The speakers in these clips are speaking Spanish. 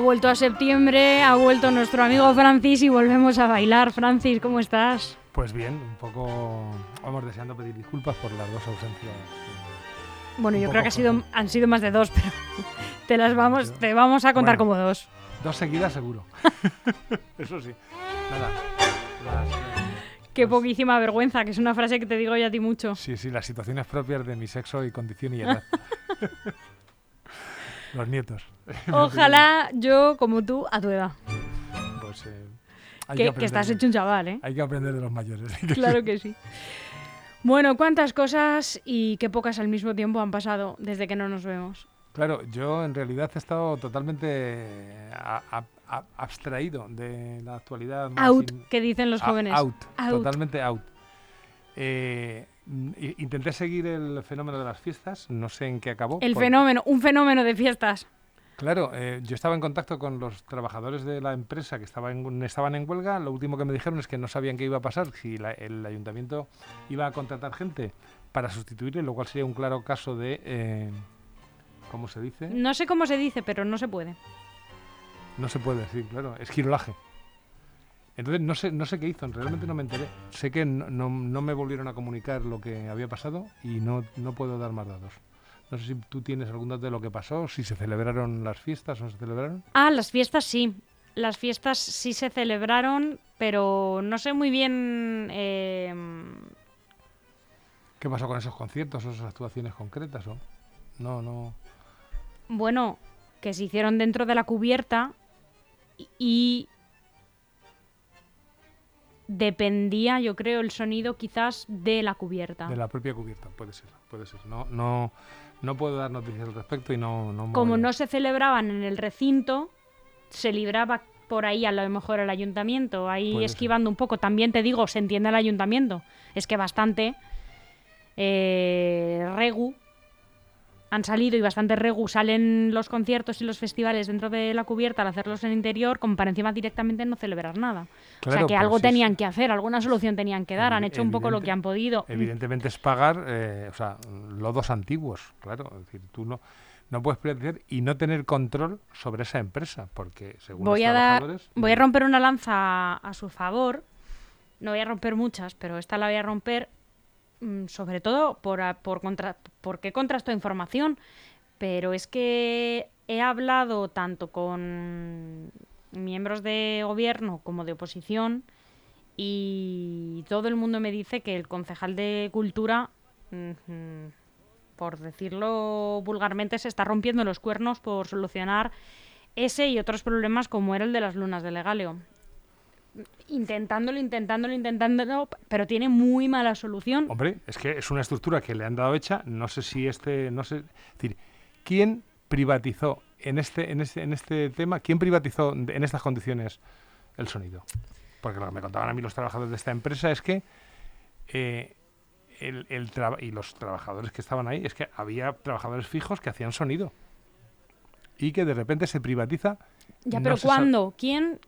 vuelto a septiembre, ha vuelto nuestro amigo Francis y volvemos a bailar. Francis, ¿cómo estás? Pues bien, un poco vamos deseando pedir disculpas por las dos ausencias. eh, Bueno, yo creo que ha sido, han sido más de dos, pero te las vamos, te vamos a contar Bueno. como dos. Dos seguidas seguro. Eso sí. Nada. Las, Qué poquísima vergüenza, que es una frase que te digo yo a ti mucho. sí, sí, las situaciones propias de mi sexo y condición y edad. Los nietos. Ojalá yo, como tú, a tu edad. Pues, eh, hay Que, que aprender estás hecho un chaval, ¿eh? Hay que aprender de los mayores. Claro que sí. Bueno, cuántas cosas y qué pocas al mismo tiempo han pasado desde que no nos vemos. Claro, yo en realidad he estado totalmente a- a- a- abstraído de la actualidad. más Out, in- que dicen los jóvenes. Out, Out. totalmente out. Eh, intenté seguir el fenómeno de las fiestas, no sé en qué acabó. El porque- fenómeno, un fenómeno de fiestas. Claro, eh, yo estaba en contacto con los trabajadores de la empresa que estaba en- estaban en huelga. Lo último que me dijeron es que no sabían qué iba a pasar, si la- el ayuntamiento iba a contratar gente para sustituirle, lo cual sería un claro caso de... eh, ¿Cómo se dice? No sé cómo se dice, pero no se puede. No se puede decir, claro, esquirolaje. Entonces no sé, no sé qué hizo, realmente no me enteré. Sé que no, no- no me volvieron a comunicar lo que había pasado y no, no puedo dar más datos. No sé si tú tienes algún dato de lo que pasó, si se celebraron las fiestas o no se celebraron. Ah, las fiestas sí. Las fiestas sí se celebraron, pero no sé muy bien. eh, ¿Qué pasó con esos conciertos o esas actuaciones concretas? O? No, no. bueno, que se hicieron dentro de la cubierta y- y dependía, yo creo, el sonido quizás de la cubierta. De la propia cubierta, puede ser, puede ser. No, no, no puedo dar noticias al respecto y no... no Como voy no se celebraban en el recinto, se libraba por ahí a lo mejor el ayuntamiento, ahí Puede ser. esquivando un poco. También te digo, se entiende el ayuntamiento. Es que bastante eh, regu han salido y bastante regu salen los conciertos y los festivales dentro de la cubierta al hacerlos en interior, como para encima directamente no celebrar nada. o sea que algo sí, tenían que hacer, alguna solución tenían que dar, han hecho un poco lo que han podido. Evidentemente es pagar, eh, o sea, lodos antiguos, claro. Es decir, tú no, no puedes y no tener control sobre esa empresa, porque según voy los a dar trabajadores... voy a romper una lanza a su favor no voy a romper muchas pero esta la voy a romper sobre todo por por contra porque contrasto información pero es que he hablado tanto con miembros de gobierno como de oposición y todo el mundo me dice que el concejal de cultura por decirlo vulgarmente, se está rompiendo los cuernos por solucionar ese y otros problemas como era el de las lunas de Legaleo. Intentándolo, intentándolo, intentándolo, pero tiene muy mala solución. Hombre, es que es una estructura que le han dado hecha, no sé si este... no sé Es decir, ¿quién privatizó en este, en este, en este tema, quién privatizó en estas condiciones el sonido? Porque lo que me contaban a mí los trabajadores de esta empresa es que eh, el, y los trabajadores que estaban ahí, es que había trabajadores fijos que hacían sonido. Y que de repente se privatiza. ya, no pero ¿cuándo? ¿Quién?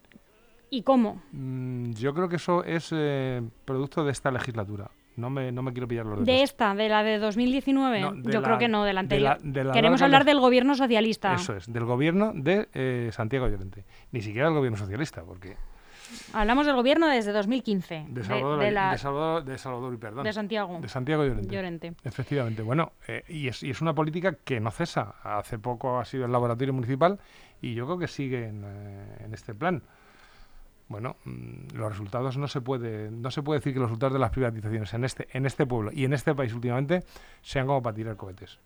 ¿Y cómo? Mm, yo creo que eso es eh, producto de esta legislatura. No me, no me quiero pillar los dedos. ¿De esta, de la de 2019? No, de Yo la- creo que no, de la de la- anterior. de la Queremos hablar del gobierno socialista. Eso es, del gobierno de eh, Santiago Llorente. Ni siquiera del gobierno socialista, porque Hablamos del gobierno desde 2015. de Salvador, de la- de Salvador, de Salvador y perdón. de Santiago. de Santiago Llorente. Llorente. Efectivamente. Bueno, eh, y, es, y es una política que no cesa. Hace poco ha sido el laboratorio municipal y yo creo que sigue en, eh, en este plan. Bueno, mm, los resultados no se puede no se puede decir que los resultados de las privatizaciones en este en este pueblo y en este país últimamente sean como para tirar cohetes.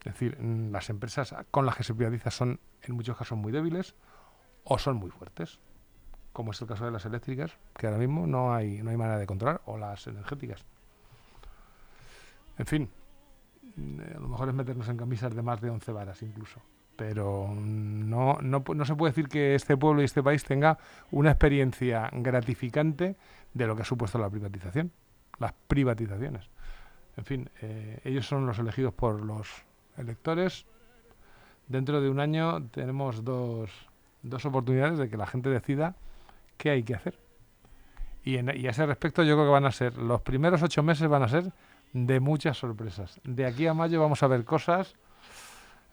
Es decir, mm, las empresas con las que se privatiza son en muchos casos muy débiles o son muy fuertes, como es el caso de las eléctricas, que ahora mismo no hay no hay manera de controlar, o las energéticas. En fin, mm, a lo mejor es meternos en camisas de más de 11 varas incluso. Pero no, no, no se puede decir que este pueblo y este país tenga una experiencia gratificante de lo que ha supuesto la privatización, las privatizaciones. En fin, eh, ellos son los elegidos por los electores. Dentro de un año tenemos dos, dos oportunidades de que la gente decida qué hay que hacer. Y, en- y a ese respecto yo creo que van a ser, los primeros ocho meses van a ser de muchas sorpresas. De aquí a mayo vamos a ver cosas,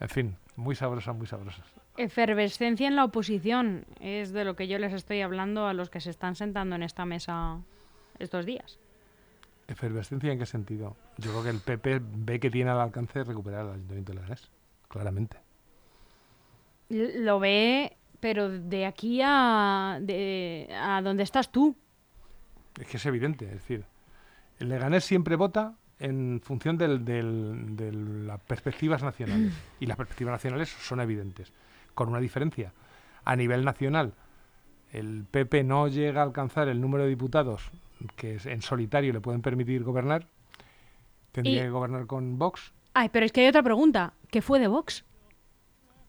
en fin, muy sabrosas, muy sabrosas. Efervescencia en la oposición es de lo que yo les estoy hablando a los que se están sentando en esta mesa estos días. ¿Efervescencia en qué sentido? Yo creo que el PP ve que tiene al alcance recuperar el Ayuntamiento de Leganés, claramente. Lo ve, pero de aquí a, de, a donde estás tú. Es que es evidente, es decir, el Leganés siempre vota en función del, de las perspectivas nacionales. Y las perspectivas nacionales son evidentes, con una diferencia. A nivel nacional, el PP no llega a alcanzar el número de diputados que en solitario le pueden permitir gobernar. Tendría que gobernar con Vox. Ay, pero es que hay otra pregunta. ¿Qué fue de Vox?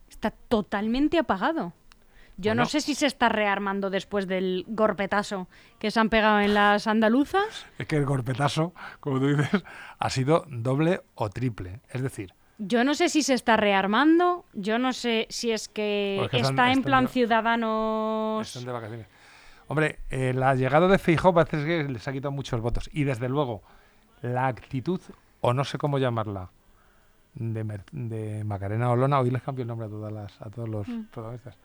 Está totalmente apagado. Yo no sé si se está rearmando después del golpetazo que se han pegado en las andaluzas. Es que el golpetazo, como tú dices, ha sido doble o triple. Es decir... Yo no sé si se está rearmando, yo no sé si es que, está en plan ciudadanos... Están de vacaciones. Hombre, eh, la llegada de Feijóo parece que les ha quitado muchos votos. Y desde luego, la actitud, o no sé cómo llamarla, de, Macarena Olona, hoy les cambio el nombre a, todas las, a todos los mm. protagonistas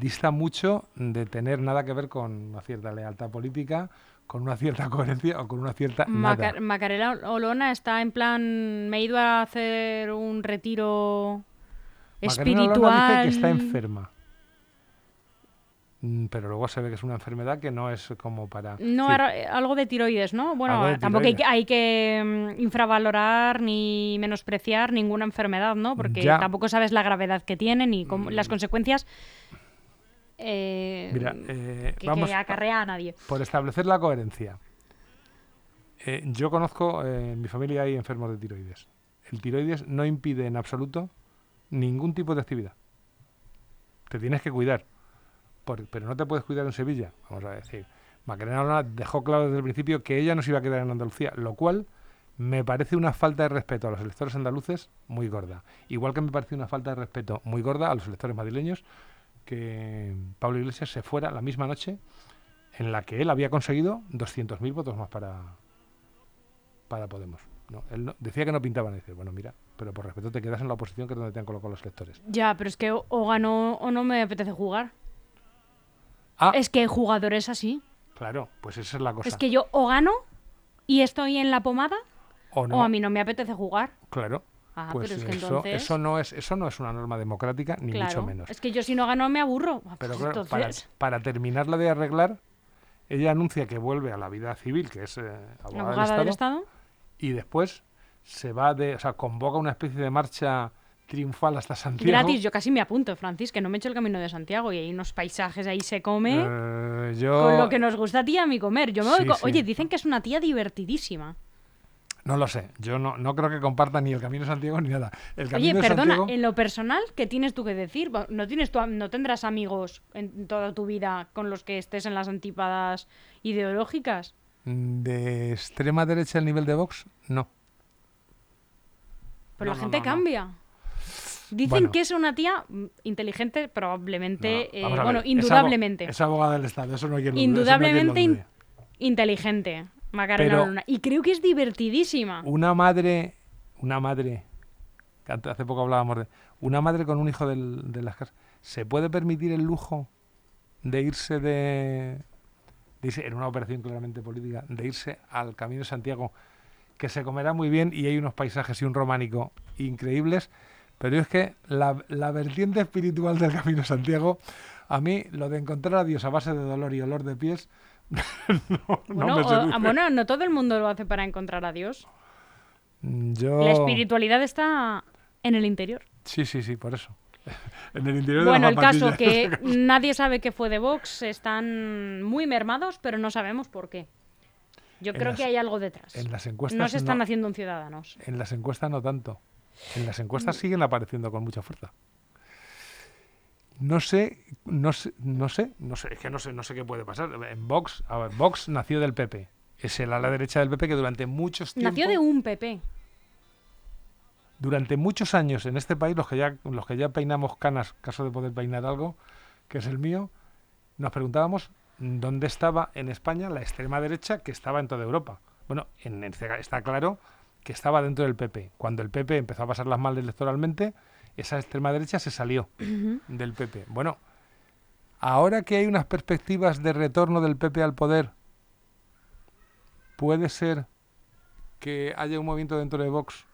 dista mucho de tener nada que ver con una cierta lealtad política, con una cierta coherencia o con una cierta Macarena Olona está en plan, me he ido a hacer un retiro espiritual. Macarena Olona dice que está enferma. Mm, pero luego se ve que es una enfermedad que no es como para... No, algo de tiroides, ¿no? Bueno, tampoco hay que, mm, infravalorar ni menospreciar ninguna enfermedad, ¿no? Porque tampoco sabes la gravedad que tiene ni las mm. consecuencias eh, eh, que, acarrea a nadie. Por establecer la coherencia. Eh, yo conozco, en mi familia hay enfermos de tiroides. El tiroides no impide en absoluto ningún tipo de actividad. Te tienes que cuidar pero no te puedes cuidar en Sevilla, vamos a decir. Macarena dejó claro desde el principio que ella no se iba a quedar en Andalucía, lo cual me parece una falta de respeto a los electores andaluces muy gorda. Igual que me parece una falta de respeto muy gorda a los electores madrileños que Pablo Iglesias se fuera la misma noche en la que él había conseguido 200.000 votos más para, para Podemos. No, él decía que no pintaban. Y dice, bueno, mira, pero por respeto te quedas en la oposición que es donde te han colocado los electores. Ya, pero es que o ganó o no me apetece jugar. Ah. Es que el jugador es así. Claro, pues esa es la cosa. Es que yo o gano y estoy en la pomada o, a mí no me apetece jugar. Claro. Ah, pues pero es que eso, entonces... eso, no es, eso no es una norma democrática, ni mucho menos. Es que yo si no gano me aburro. Ah, pero pues claro, para, para, terminarla de arreglar, ella anuncia que vuelve a la vida civil, que es eh, abogada, del, Estado, y después se va de, o sea, convoca una especie de marcha triunfal hasta Santiago. Gratis, yo casi me apunto, Francis, que no me he hecho el camino de Santiago y hay unos paisajes ahí se come. Eh, con lo que nos gusta a ti a mí comer. Yo me Oye, dicen que es una tía divertidísima. No lo sé, yo no, no creo que comparta ni el Camino de Santiago ni nada. El Oye, perdona, en lo personal, ¿qué tienes tú que decir? ¿No, tienes ¿No tendrás amigos en toda tu vida con los que estés en las antípadas ideológicas? ¿De extrema derecha el nivel de Vox? No. Pero la gente cambia. Dicen que es una tía inteligente, probablemente, eh, bueno, indudablemente. Es, abogada del Estado, eso no que Indudablemente inteligente, Macarena Luna. Y creo que es divertidísima. Una madre, una madre, hace poco hablábamos de, una madre con un hijo de las casas, ¿se puede permitir el lujo de irse de, dice en una operación claramente política, de irse al Camino de Santiago, que se comerá muy bien y hay unos paisajes y un románico increíbles? Pero es que la, vertiente espiritual del Camino Santiago, a mí lo de encontrar a Dios a base de dolor y olor de pies, no, bueno, no bueno, no todo el mundo lo hace para encontrar a Dios. Mm, yo... La espiritualidad está en el interior. Sí, sí, sí, por eso. en el interior bueno, de el caso que nadie sabe qué fue de Vox, están muy mermados, pero no sabemos por qué. Yo creo que hay algo detrás. En las encuestas no se están haciendo un ciudadanos. En las encuestas no tanto. En las encuestas siguen apareciendo con mucha fuerza. No sé, no sé, no sé, no sé, es que no sé, no sé qué puede pasar. En Vox, a ver, Vox nació del PP. Es el ala derecha del PP que durante muchos tiempos... Nació de un PP. Durante muchos años en este país, los que ya, los que ya peinamos canas, caso de poder peinar algo, que es el mío, nos preguntábamos dónde estaba en España la extrema derecha que estaba en toda Europa. Bueno, en, está claro que estaba dentro del PP. Cuando el PP empezó a pasar las mal electoralmente, esa extrema derecha se salió del PP. Bueno, ahora que hay unas perspectivas de retorno del PP al poder, puede ser que haya un movimiento dentro de Vox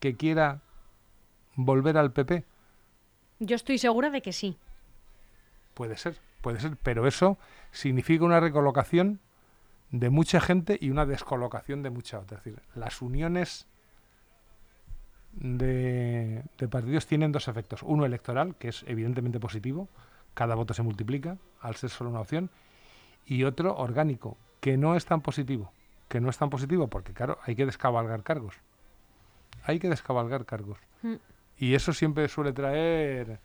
que quiera volver al PP. Yo estoy segura de que sí. Puede ser, puede ser, pero eso significa una recolocación de mucha gente y una descolocación de mucha otra. Es decir, las uniones de, partidos tienen dos efectos. Uno electoral, que es evidentemente positivo, cada voto se multiplica al ser solo una opción, y otro orgánico, que no es tan positivo, que no es tan positivo porque, claro, hay que descabalgar cargos. Hay que descabalgar cargos. Mm. Y eso siempre suele traer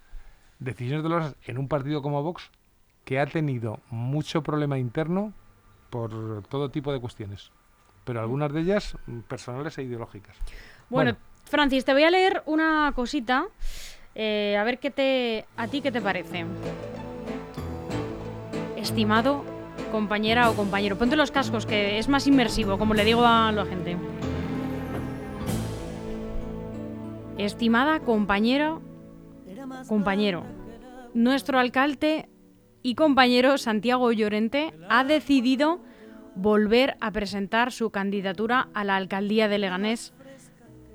decisiones dolorosas en un partido como Vox, que ha tenido mucho problema interno por todo tipo de cuestiones, pero algunas de ellas mm, personales e ideológicas. Bueno, Francis, te voy a leer una cosita, eh, a ver qué te, a ti qué te parece. Estimado compañera o compañero, ponte los cascos que es más inmersivo, como le digo a la gente. Estimada compañera, compañero, nuestro alcalde y compañero Santiago Llorente ha decidido volver a presentar su candidatura a la alcaldía de Leganés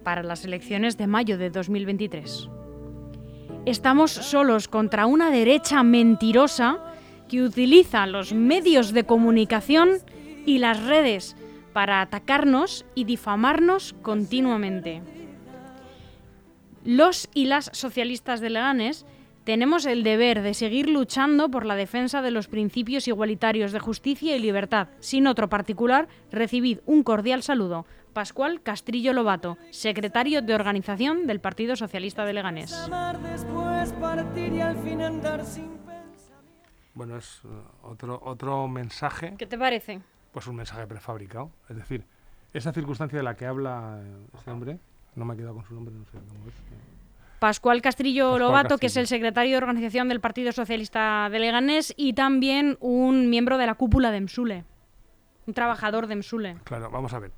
para las elecciones de mayo de 2023. Estamos solos contra una derecha mentirosa que utiliza los medios de comunicación y las redes para atacarnos y difamarnos continuamente. Los y las socialistas de Leganés tenemos el deber de seguir luchando por la defensa de los principios igualitarios de justicia y libertad. Sin otro particular, recibid un cordial saludo. Pascual Castrillo Lobato, secretario de organización del Partido Socialista de Leganés. Bueno, es uh, otro, otro mensaje. ¿Qué te parece? Pues un mensaje prefabricado. Es decir, esa circunstancia de la que habla este hombre, no me he quedado con su nombre, no sé cómo es. Pascual Castrillo Lobato, que es el secretario de organización del Partido Socialista de Leganés y también un miembro de la cúpula de MSULE, un trabajador de MSULE. Claro, vamos a ver.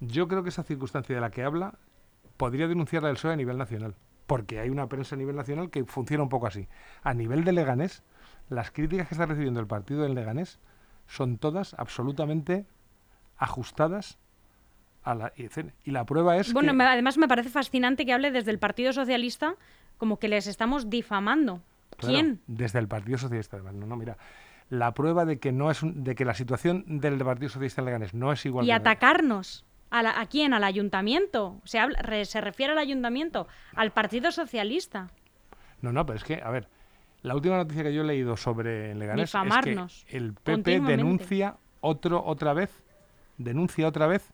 Yo creo que esa circunstancia de la que habla podría denunciarla el PSOE a nivel nacional, porque hay una prensa a nivel nacional que funciona un poco así. A nivel de Leganés, las críticas que está recibiendo el partido del Leganés son todas absolutamente ajustadas a la Y la prueba es bueno, además me parece fascinante que hable desde el Partido Socialista como que les estamos difamando. ¿Quién? Desde el Partido Socialista. No, no, mira la prueba de que no es de que la situación del Partido Socialista en Leganés no es igual. Y atacarnos. ¿A, quién? ¿Al ayuntamiento? ¿Se, habla, ¿Se refiere al ayuntamiento? ¿Al Partido Socialista? No, no, pero es que, a ver, la última noticia que yo he leído sobre Leganés es que el PP denuncia otro, otra vez, denuncia otra vez,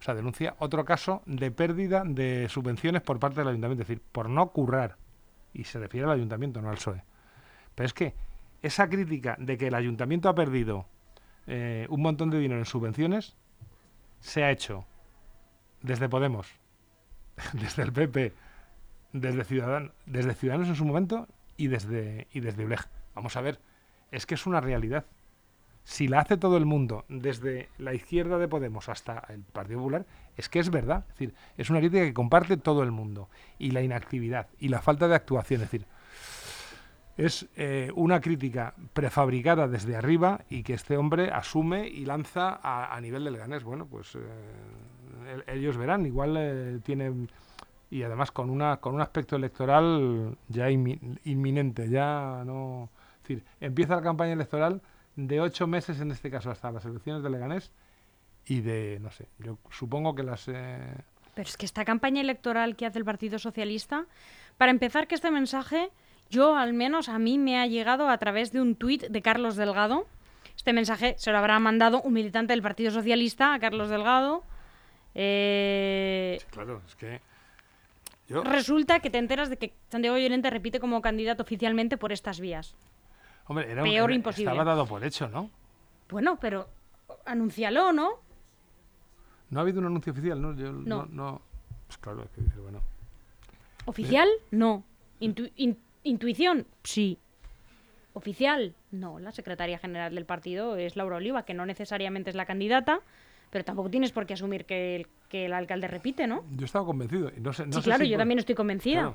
o sea, denuncia otro caso de pérdida de subvenciones por parte del ayuntamiento, es decir, por no currar. Y se refiere al ayuntamiento, no al PSOE. Pero es que esa crítica de que el ayuntamiento ha perdido eh, un montón de dinero en subvenciones se ha hecho desde Podemos, desde el PP, desde Ciudadanos, desde Ciudadanos en su momento y desde, y desde. Vamos a ver, es que es una realidad. Si la hace todo el mundo, desde la izquierda de Podemos hasta el Partido Popular, es que es verdad. Es decir, es una crítica que comparte todo el mundo. Y la inactividad y la falta de actuación. Es decir, es eh, una crítica prefabricada desde arriba y que este hombre asume y lanza a, nivel del Ganés. Bueno, pues eh, ellos verán, igual eh, tienen y además con una con un aspecto electoral ya inminente, ya no, decir, empieza la campaña electoral de ocho meses en este caso hasta las elecciones de Leganés y de no sé, yo supongo que las eh, pero es que esta campaña electoral que hace el Partido Socialista, para empezar que este mensaje yo al menos a mí me ha llegado a través de un tuit de Carlos Delgado. Este mensaje se lo habrá mandado un militante del Partido Socialista a Carlos Delgado eh, claro, es que... Resulta que te enteras de que Santiago Llorente repite como candidato oficialmente por estas vías. Hombre, era, Peor imposible. estaba dado por hecho, ¿no? Bueno, pero anúncialo, ¿no? No ha habido un anuncio oficial, ¿no? Yo, no. Pues claro, es que dice, bueno. ¿Oficial? No. ¿Intuición? Sí. ¿Oficial? No. La secretaria general del partido es Laura Oliva, que no necesariamente es la candidata, pero tampoco tienes por qué asumir que el, que el alcalde repite, ¿no? Yo estaba convencido. no sé, sí, claro, yo también estoy convencida.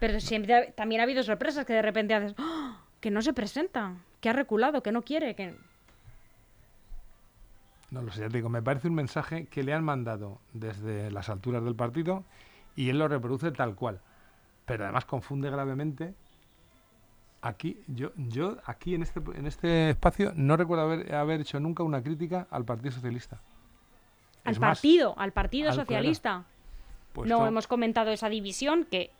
Pero siempre también ha habido sorpresas que de repente haces, ¡Ah! Que no se presenta, que ha reculado, que no quiere, que... No lo sé, ya te digo, me parece un mensaje que le han mandado desde las alturas del partido y él lo reproduce tal cual. Pero además confunde gravemente. Aquí, yo, yo aquí en este, en este espacio no recuerdo haber, haber hecho nunca una crítica al Partido Socialista. Al Es más, partido, al Partido al-. Socialista. pues no hemos comentado esa división que,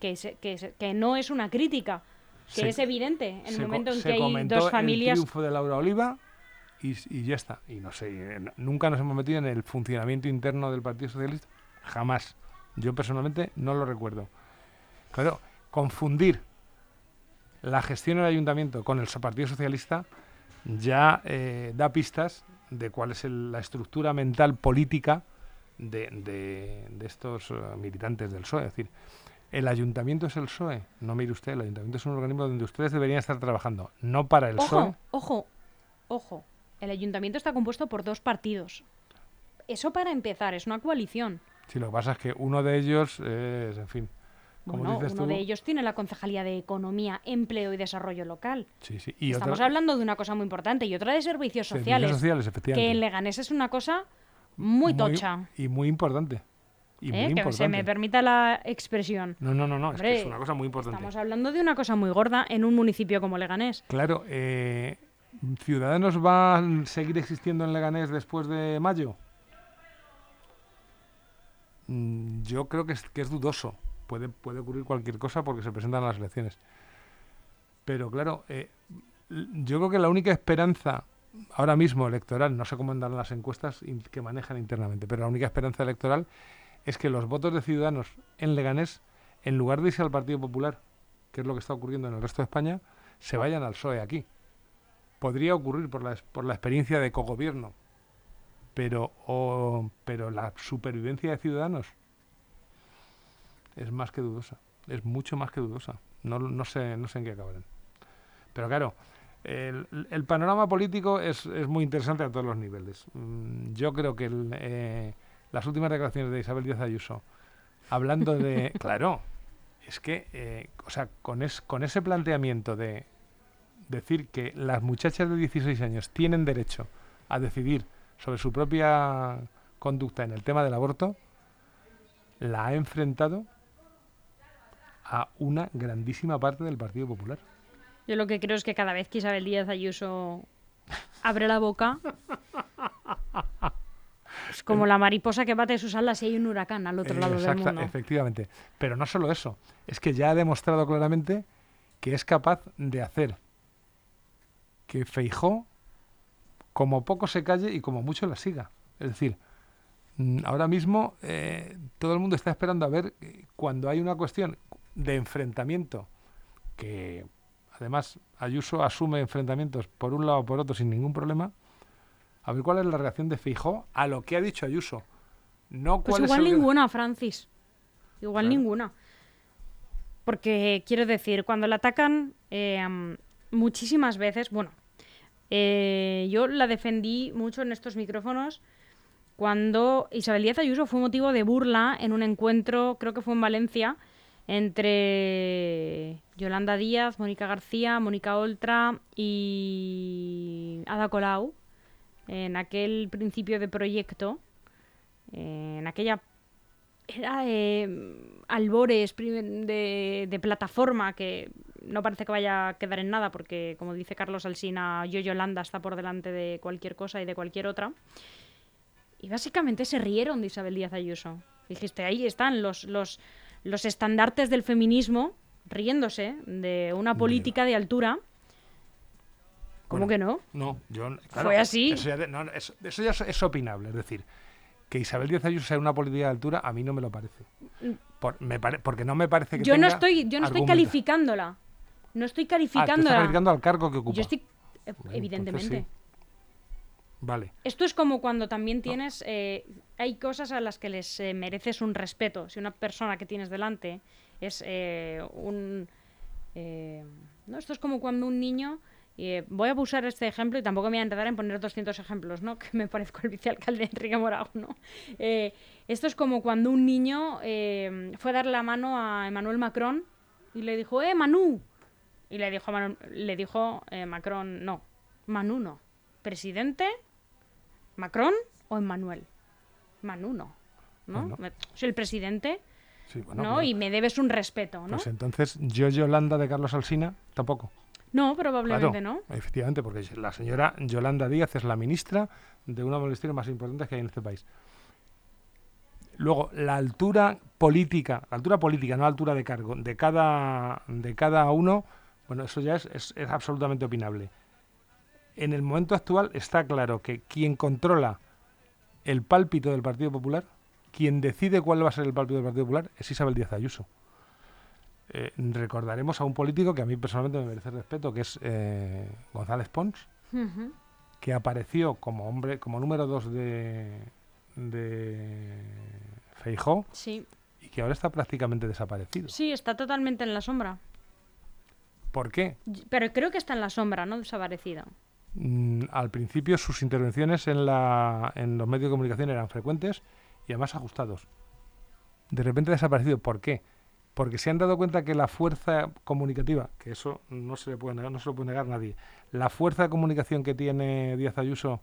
que, se- que, se- que no es una crítica, que Se- es evidente en el momento en que hay dos El familias. triunfo de Laura Oliva y, ya está. Y no sé, eh, nunca nos hemos metido en el funcionamiento interno del Partido Socialista. Jamás. Yo personalmente no lo recuerdo. Claro, confundir la gestión del ayuntamiento con el Partido Socialista ya eh, da pistas de cuál es el- la estructura mental política de, de- de estos eh, militantes del PSOE. Es decir, el ayuntamiento es el PSOE. No mire usted, el ayuntamiento es un organismo donde ustedes deberían estar trabajando, no para el PSOE. Ojo, ojo, ojo. El ayuntamiento está compuesto por dos partidos. Eso para empezar, es una coalición. Sí, lo que pasa es que uno de ellos es, en fin, como Bueno, dices uno tú, de ellos tiene la Concejalía de Economía, Empleo y Desarrollo Local. sí, sí, y Estamos otra, hablando de una cosa muy importante y otra de servicios servicios sociales, sociales, que efectivamente. en Leganés es una cosa muy tocha. y muy importante. Y ¿eh? Que se me permita la expresión. No, no, no, no, es que es una cosa muy importante. Estamos hablando de una cosa muy gorda en un municipio como Leganés. Claro, eh, ¿Ciudadanos va a seguir existiendo en Leganés después de mayo? Mm, Yo creo que es, que es dudoso. Puede, puede ocurrir cualquier cosa porque se presentan las elecciones. Pero claro, eh, yo creo que la única esperanza ahora mismo electoral, no sé cómo andan las encuestas que manejan internamente, pero la única esperanza electoral es que los votos de Ciudadanos en Leganés, en lugar de irse al Partido Popular, que es lo que está ocurriendo en el resto de España, se vayan al PSOE aquí. Podría ocurrir por la, por la experiencia de cogobierno, pero, pero la supervivencia de Ciudadanos es más que dudosa, es mucho más que dudosa. No, no, sé, no sé en qué acabarán. Pero claro, el, el panorama político es, es muy interesante a todos los niveles. Mm, Yo creo que el, eh, las últimas declaraciones de Isabel Díaz Ayuso, hablando de... claro, es que, eh, o sea, con, es, con ese planteamiento de decir que las muchachas de 16 años tienen derecho a decidir sobre su propia conducta en el tema del aborto, la ha enfrentado a una grandísima parte del Partido Popular. Yo lo que creo es que cada vez que Isabel Díaz Ayuso abre la boca, es como la mariposa que bate sus alas y hay un huracán al otro lado del Exacta- mundo. Efectivamente. Pero no solo eso, es que ya ha demostrado claramente que es capaz de hacer que Feijó como poco se calle y como mucho la siga. Es decir, mm, ahora mismo eh, todo el mundo está esperando a ver eh, cuando hay una cuestión de enfrentamiento, que además Ayuso asume enfrentamientos por un lado o por otro sin ningún problema, a ver cuál es la reacción de Feijó a lo que ha dicho Ayuso. No Pues cuál igual ninguna, Francis. Igual Claro. ninguna. Porque quiero decir, cuando la atacan eh, muchísimas veces, bueno, eh, yo la defendí mucho en estos micrófonos cuando Isabel Díaz Ayuso fue motivo de burla en un encuentro, creo que fue en Valencia, entre Yolanda Díaz, Mónica García, Mónica Oltra y Ada Colau, en aquel principio de proyecto, en aquella era eh, albores de, de plataforma que no parece que vaya a quedar en nada porque como dice Carlos Alsina yo Yolanda está por delante de cualquier cosa y de cualquier otra. Y básicamente se rieron de Isabel Díaz Ayuso. Dijiste ahí están los los los estandartes del feminismo riéndose de una política de altura ¿Cómo Bueno, que no? No, yo. ¿Fue así? Eso ya, de- no, eso- eso ya es, es opinable. Es decir, que Isabel Díaz Ayuso sea una política de altura, a mí no me lo parece. Por- me pare- porque no me parece que. Yo no estoy, yo no estoy calificándola. No estoy Ah, calificándola. estás calificando al cargo que ocupa. Yo estoy. eh, evidentemente. sí. Vale. Esto es como cuando también tienes. eh, hay cosas a las que les eh, mereces un respeto. Si una persona que tienes delante es eh, un. eh, no, esto es como cuando un niño. Eh, voy a usar este ejemplo y tampoco me voy a enredar en poner 200 ejemplos, ¿no? Que me parezco al vicealcalde de Enrique Morago, ¿no? Eh, esto es como cuando un niño eh, fue a dar la mano a Emmanuel Macron Y le dijo, ¡eh, Manu! Y le dijo, Manu- le dijo eh, Macron, no, Manu no. ¿Presidente? ¿Macron o Emmanuel? Manu no. ¿no? Bueno. Me- Soy el presidente, Sí, bueno, ¿no? bueno. Y me debes un respeto, ¿no? Pues entonces, yo Yolanda de Carlos Alsina, tampoco. No, probablemente Claro, no. Efectivamente, porque la señora Yolanda Díaz es la ministra de una de las ministerios más importantes que hay en este país. Luego, la altura política, la altura política, no la altura de cargo, de cada, de cada uno, bueno, eso ya es, es- es absolutamente opinable. En el momento actual está claro que quien controla el pálpito del Partido Popular, quien decide cuál va a ser el pálpito del Partido Popular, es Isabel Díaz Ayuso. Eh, recordaremos a un político que a mí personalmente me merece respeto, que es eh, González Pons, que apareció como hombre, como número dos de, de Feijó Sí, y que ahora está prácticamente desaparecido. sí, está totalmente en la sombra. ¿Por qué? Pero creo que está en la sombra, no desaparecido. Mm, al principio sus intervenciones en, la, en los medios de comunicación eran frecuentes y además ajustados. De repente ha desaparecido. ¿Por qué? Porque se han dado cuenta que la fuerza comunicativa, que eso no se le puede negar, no se lo puede negar nadie, la fuerza de comunicación que tiene Díaz Ayuso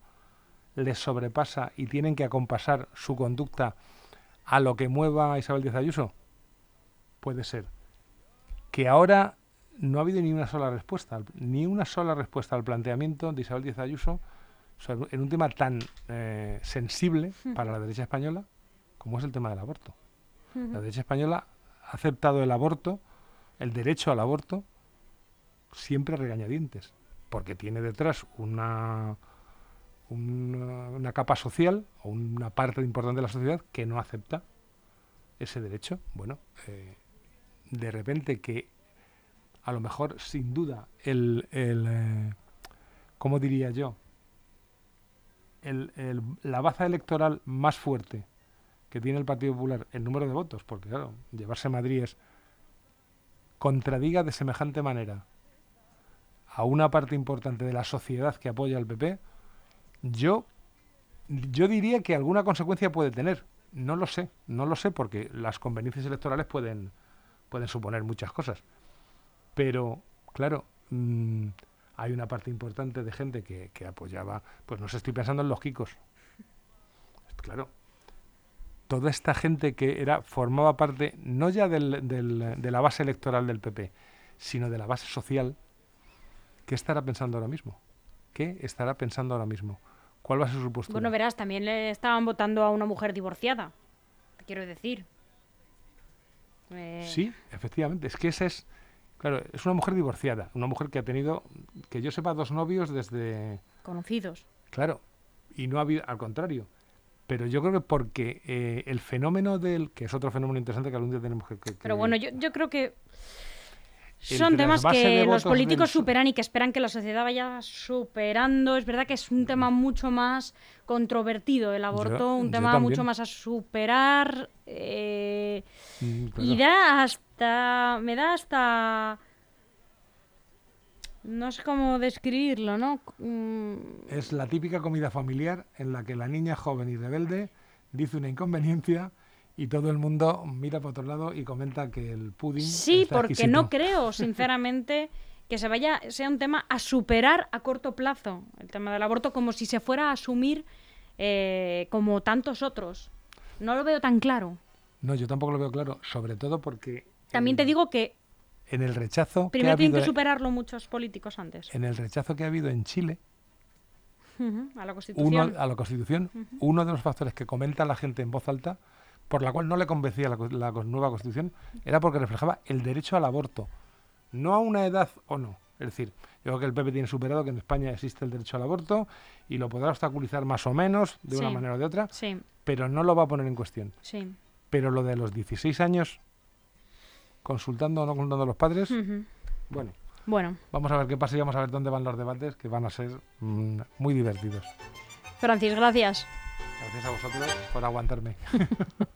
les sobrepasa y tienen que acompasar su conducta a lo que mueva a Isabel Díaz Ayuso. Puede ser. Que ahora no ha habido ni una sola respuesta, ni una sola respuesta al planteamiento de Isabel Díaz Ayuso sobre- en un tema tan eh, sensible para la derecha española como es el tema del aborto. La derecha española aceptado el aborto, el derecho al aborto, siempre regañadientes, porque tiene detrás una, una, una capa social o una parte importante de la sociedad que no acepta ese derecho. Bueno, eh, de repente que a lo mejor, sin duda, el, el eh, ¿cómo diría yo? El, el- la baza electoral más fuerte que tiene el Partido Popular, el número de votos, porque claro, llevarse Madrid es contradiga de semejante manera a una parte importante de la sociedad que apoya al PP, yo, yo diría que alguna consecuencia puede tener. No lo sé, no lo sé, porque las conveniencias electorales pueden, pueden suponer muchas cosas. Pero, claro, mm, hay una parte importante de gente que, que apoyaba, pues no sé, estoy pensando en los Kikos. Claro, toda esta gente que era formaba parte no ya del- del- de la base electoral del PP, sino de la base social, ¿qué estará pensando ahora mismo? ¿Qué estará pensando ahora mismo? ¿Cuál va a ser su postura? Bueno, verás, también le estaban votando a una mujer divorciada. Te quiero decir. Eh, Sí, efectivamente. Es que esa es, claro, es una mujer divorciada, una mujer que ha tenido, que yo sepa, dos novios desde, Conocidos. claro, y no ha habido, al contrario. Pero yo creo que porque eh, el fenómeno del, que es otro fenómeno interesante que algún día tenemos que... que- Pero bueno, yo, yo creo que son temas que los del políticos superan y que esperan que la sociedad vaya superando. Es verdad que es un tema mucho más controvertido el aborto, un tema mucho más a superar. eh, Mm, Y da hasta. Me da hasta. No sé cómo describirlo, ¿no? Mm, Es la típica comida familiar en la que la niña joven y rebelde dice una inconveniencia y todo el mundo mira para otro lado y comenta que el pudding Sí, está porque exquisito. no creo, sinceramente, que se vaya, sea un tema a superar a corto plazo, el tema del aborto, como si se fuera a asumir eh, como tantos otros. No lo veo tan claro. No, yo tampoco lo veo claro, sobre todo porque También te digo que en el rechazo que ha primero tienen que superarlo muchos políticos antes. en el rechazo que ha habido en Chile a la uno, Constitución. a la Constitución, uno de los factores que comenta la gente en voz alta, por la cual no le convencía la, nueva Constitución, era porque reflejaba el derecho al aborto, no a una edad o no. Es decir, yo creo que el PP tiene superado que en España existe el derecho al aborto y lo podrá obstaculizar más o menos, de una manera o de otra, Sí, pero no lo va a poner en cuestión. sí. Pero lo de los 16 años, consultando o no consultando a los padres, bueno, Bueno, vamos a ver qué pasa y vamos a ver dónde van los debates, que van a ser mm, muy divertidos. Francis, gracias. Gracias a vosotros por aguantarme.